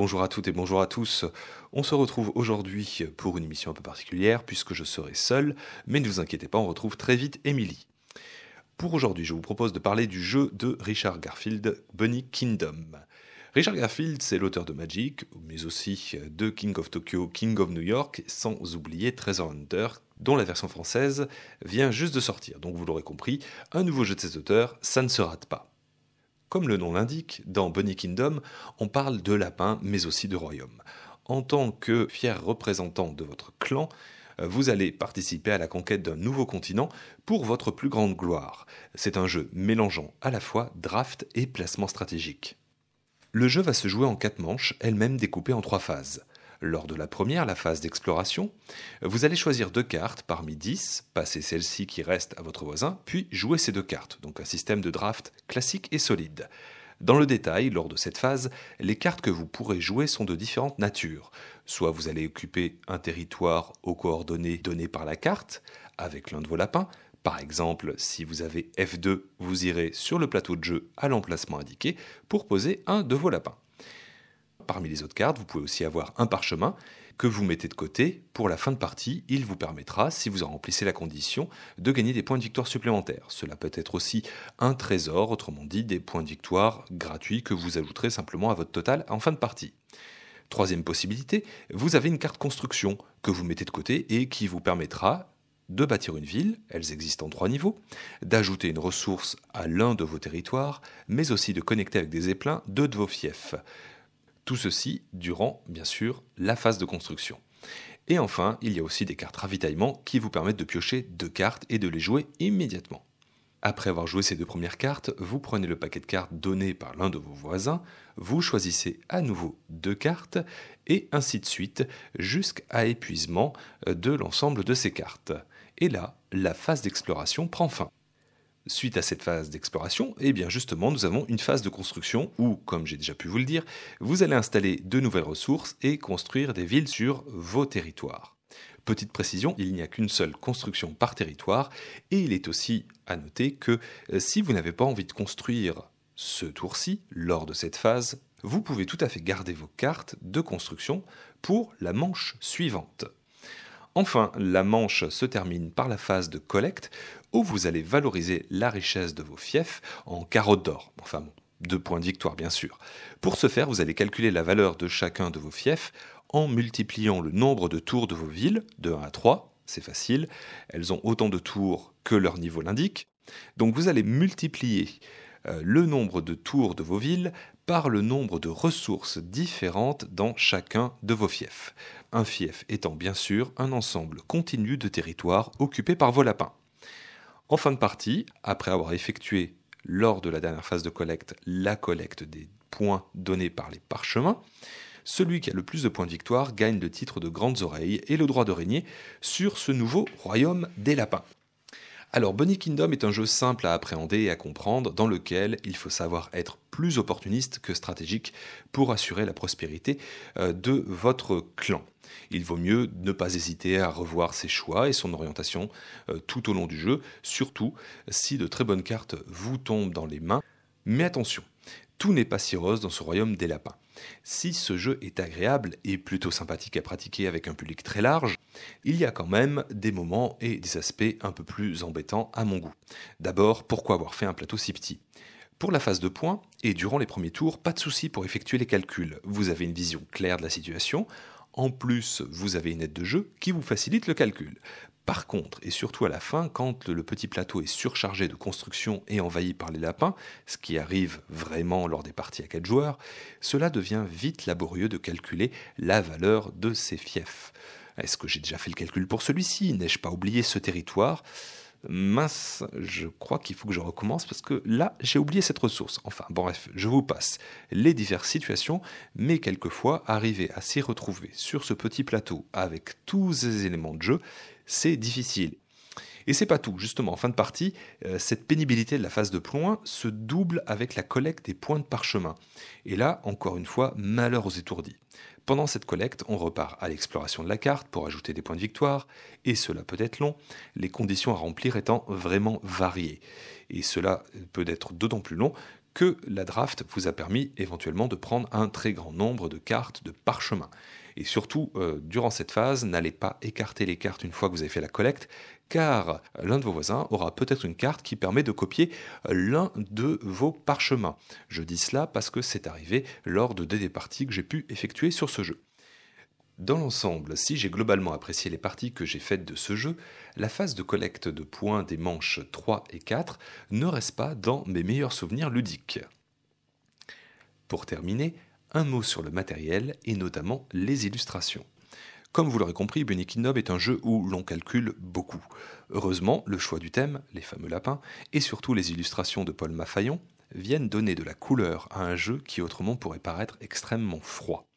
Bonjour à toutes et bonjour à tous. On se retrouve aujourd'hui pour une émission un peu particulière puisque je serai seul, mais ne vous inquiétez pas, on retrouve très vite Emily. Pour aujourd'hui, je vous propose de parler du jeu de Richard Garfield, Bunny Kingdom. Richard Garfield, c'est l'auteur de Magic, mais aussi de King of Tokyo, King of New York, sans oublier Treasure Hunter, dont la version française vient juste de sortir. Donc vous l'aurez compris, un nouveau jeu de ses auteurs, ça ne se rate pas. Comme le nom l'indique, dans Bunny Kingdom, on parle de lapins, mais aussi de royaume. En tant que fier représentant de votre clan, euh, vous allez participer à la conquête d'un nouveau continent pour votre plus grande gloire. C'est un jeu mélangeant à la fois draft et placement stratégique. Le jeu va se jouer en quatre manches, elles-mêmes découpées en trois phases. Lors de la première, la phase d'exploration, vous allez choisir deux cartes parmi 10, passer celle-ci qui reste à votre voisin, puis jouer ces deux cartes, donc un système de draft classique et solide. Dans le détail, lors de cette phase, les cartes que vous pourrez jouer sont de différentes natures. Soit vous allez occuper un territoire aux coordonnées données par la carte, avec l'un de vos lapins, par exemple, si vous avez F2, vous irez sur le plateau de jeu à l'emplacement indiqué pour poser un de vos lapins parmi les autres cartes, vous pouvez aussi avoir un parchemin que vous mettez de côté pour la fin de partie. Il vous permettra, si vous en remplissez la condition, de gagner des points de victoire supplémentaires. Cela peut être aussi un trésor, autrement dit des points de victoire gratuits que vous ajouterez simplement à votre total en fin de partie. Troisième possibilité, vous avez une carte construction que vous mettez de côté et qui vous permettra de bâtir une ville, elles existent en trois niveaux, d'ajouter une ressource à l'un de vos territoires, mais aussi de connecter avec des éplins deux de vos fiefs. Tout ceci durant, bien sûr, la phase de construction. Et enfin, il y a aussi des cartes ravitaillement qui vous permettent de piocher deux cartes et de les jouer immédiatement. Après avoir joué ces deux premières cartes, vous prenez le paquet de cartes donné par l'un de vos voisins, vous choisissez à nouveau deux cartes, et ainsi de suite, jusqu'à épuisement de l'ensemble de ces cartes. Et là, la phase d'exploration prend fin. Suite à cette phase d'exploration, eh bien justement, nous avons une phase de construction où, comme j'ai déjà pu vous le dire, vous allez installer de nouvelles ressources et construire des villes sur vos territoires. Petite précision, il n'y a qu'une seule construction par territoire et il est aussi à noter que euh, si vous n'avez pas envie de construire ce tour-ci lors de cette phase, vous pouvez tout à fait garder vos cartes de construction pour la manche suivante. Enfin, la manche se termine par la phase de collecte où vous allez valoriser la richesse de vos fiefs en carottes d'or. Enfin deux points de victoire bien sûr. Pour ce faire, vous allez calculer la valeur de chacun de vos fiefs en multipliant le nombre de tours de vos villes de 1 à 3. C'est facile, elles ont autant de tours que leur niveau l'indique. Donc vous allez multiplier le nombre de tours de vos villes par le nombre de ressources différentes dans chacun de vos fiefs. Un fief étant bien sûr un ensemble continu de territoires occupés par vos lapins. En fin de partie, après avoir effectué lors de la dernière phase de collecte la collecte des points donnés par les parchemins, celui qui a le plus de points de victoire gagne le titre de grandes oreilles et le droit de régner sur ce nouveau royaume des lapins. Alors Bunny Kingdom est un jeu simple à appréhender et à comprendre dans lequel il faut savoir être plus opportuniste que stratégique pour assurer la prospérité euh, de votre clan. Il vaut mieux ne pas hésiter à revoir ses choix et son orientation euh, tout au long du jeu, surtout si de très bonnes cartes vous tombent dans les mains. Mais attention, tout n'est pas si rose dans ce royaume des lapins. Si ce jeu est agréable et plutôt sympathique à pratiquer avec un public très large, il y a quand même des moments et des aspects un peu plus embêtants à mon goût. D'abord, pourquoi avoir fait un plateau si petit? Pour la phase de points, et durant les premiers tours, pas de souci pour effectuer les calculs. Vous avez une vision claire de la situation. En plus, vous avez une aide de jeu qui vous facilite le calcul. Par contre, et surtout à la fin, quand le petit plateau est surchargé de construction et envahi par les lapins, ce qui arrive vraiment lors des parties à 4 joueurs, cela devient vite laborieux de calculer la valeur de ces fiefs. Est-ce que j'ai déjà fait le calcul pour celui-ci? N'ai-je pas oublié ce territoire? Mince, je crois qu'il faut que je recommence parce que là, j'ai oublié cette ressource. Enfin, bon, bref, je vous passe les diverses situations, mais quelquefois, arriver à s'y retrouver sur ce petit plateau avec tous ces éléments de jeu, c'est difficile. Et c'est pas tout, justement, en fin de partie, euh, cette pénibilité de la phase de points se double avec la collecte des points de parchemin. Et là, encore une fois, malheur aux étourdis. Pendant cette collecte, on repart à l'exploration de la carte pour ajouter des points de victoire, et cela peut être long, les conditions à remplir étant vraiment variées. Et cela peut être d'autant plus long que la draft vous a permis éventuellement de prendre un très grand nombre de cartes de parchemin. Et surtout, euh, durant cette phase, n'allez pas écarter les cartes une fois que vous avez fait la collecte, car l'un de vos voisins aura peut-être une carte qui permet de copier l'un de vos parchemins. Je dis cela parce que c'est arrivé lors de des parties que j'ai pu effectuer sur ce jeu. Dans l'ensemble, si j'ai globalement apprécié les parties que j'ai faites de ce jeu, la phase de collecte de points des manches 3 et 4 ne reste pas dans mes meilleurs souvenirs ludiques. Pour terminer, un mot sur le matériel et notamment les illustrations. Comme vous l'aurez compris, Bunny Kingdom est un jeu où l'on calcule beaucoup. Heureusement, le choix du thème, les fameux lapins, et surtout les illustrations de Paul Maffaillon viennent donner de la couleur à un jeu qui autrement pourrait paraître extrêmement froid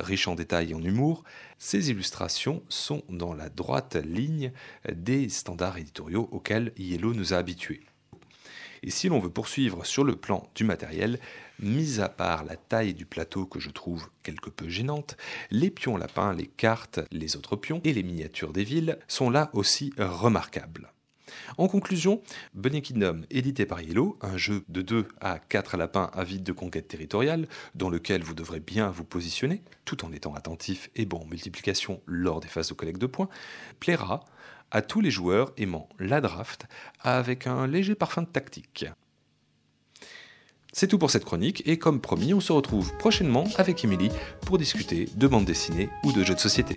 riche en détails et en humour, ces illustrations sont dans la droite ligne des standards éditoriaux auxquels Yellow nous a habitués. Et si l'on veut poursuivre sur le plan du matériel, mis à part la taille du plateau que je trouve quelque peu gênante, les pions lapins, les cartes, les autres pions et les miniatures des villes sont là aussi remarquables. En conclusion, Bunny Kingdom, édité par Yellow, un jeu de 2 à 4 lapins avides de conquête territoriale, dans lequel vous devrez bien vous positionner, tout en étant attentif et bon en multiplication lors des phases de collecte de points, plaira à tous les joueurs aimant la draft avec un léger parfum de tactique. C'est tout pour cette chronique et comme promis, on se retrouve prochainement avec Emily pour discuter de bande dessinée ou de jeux de société.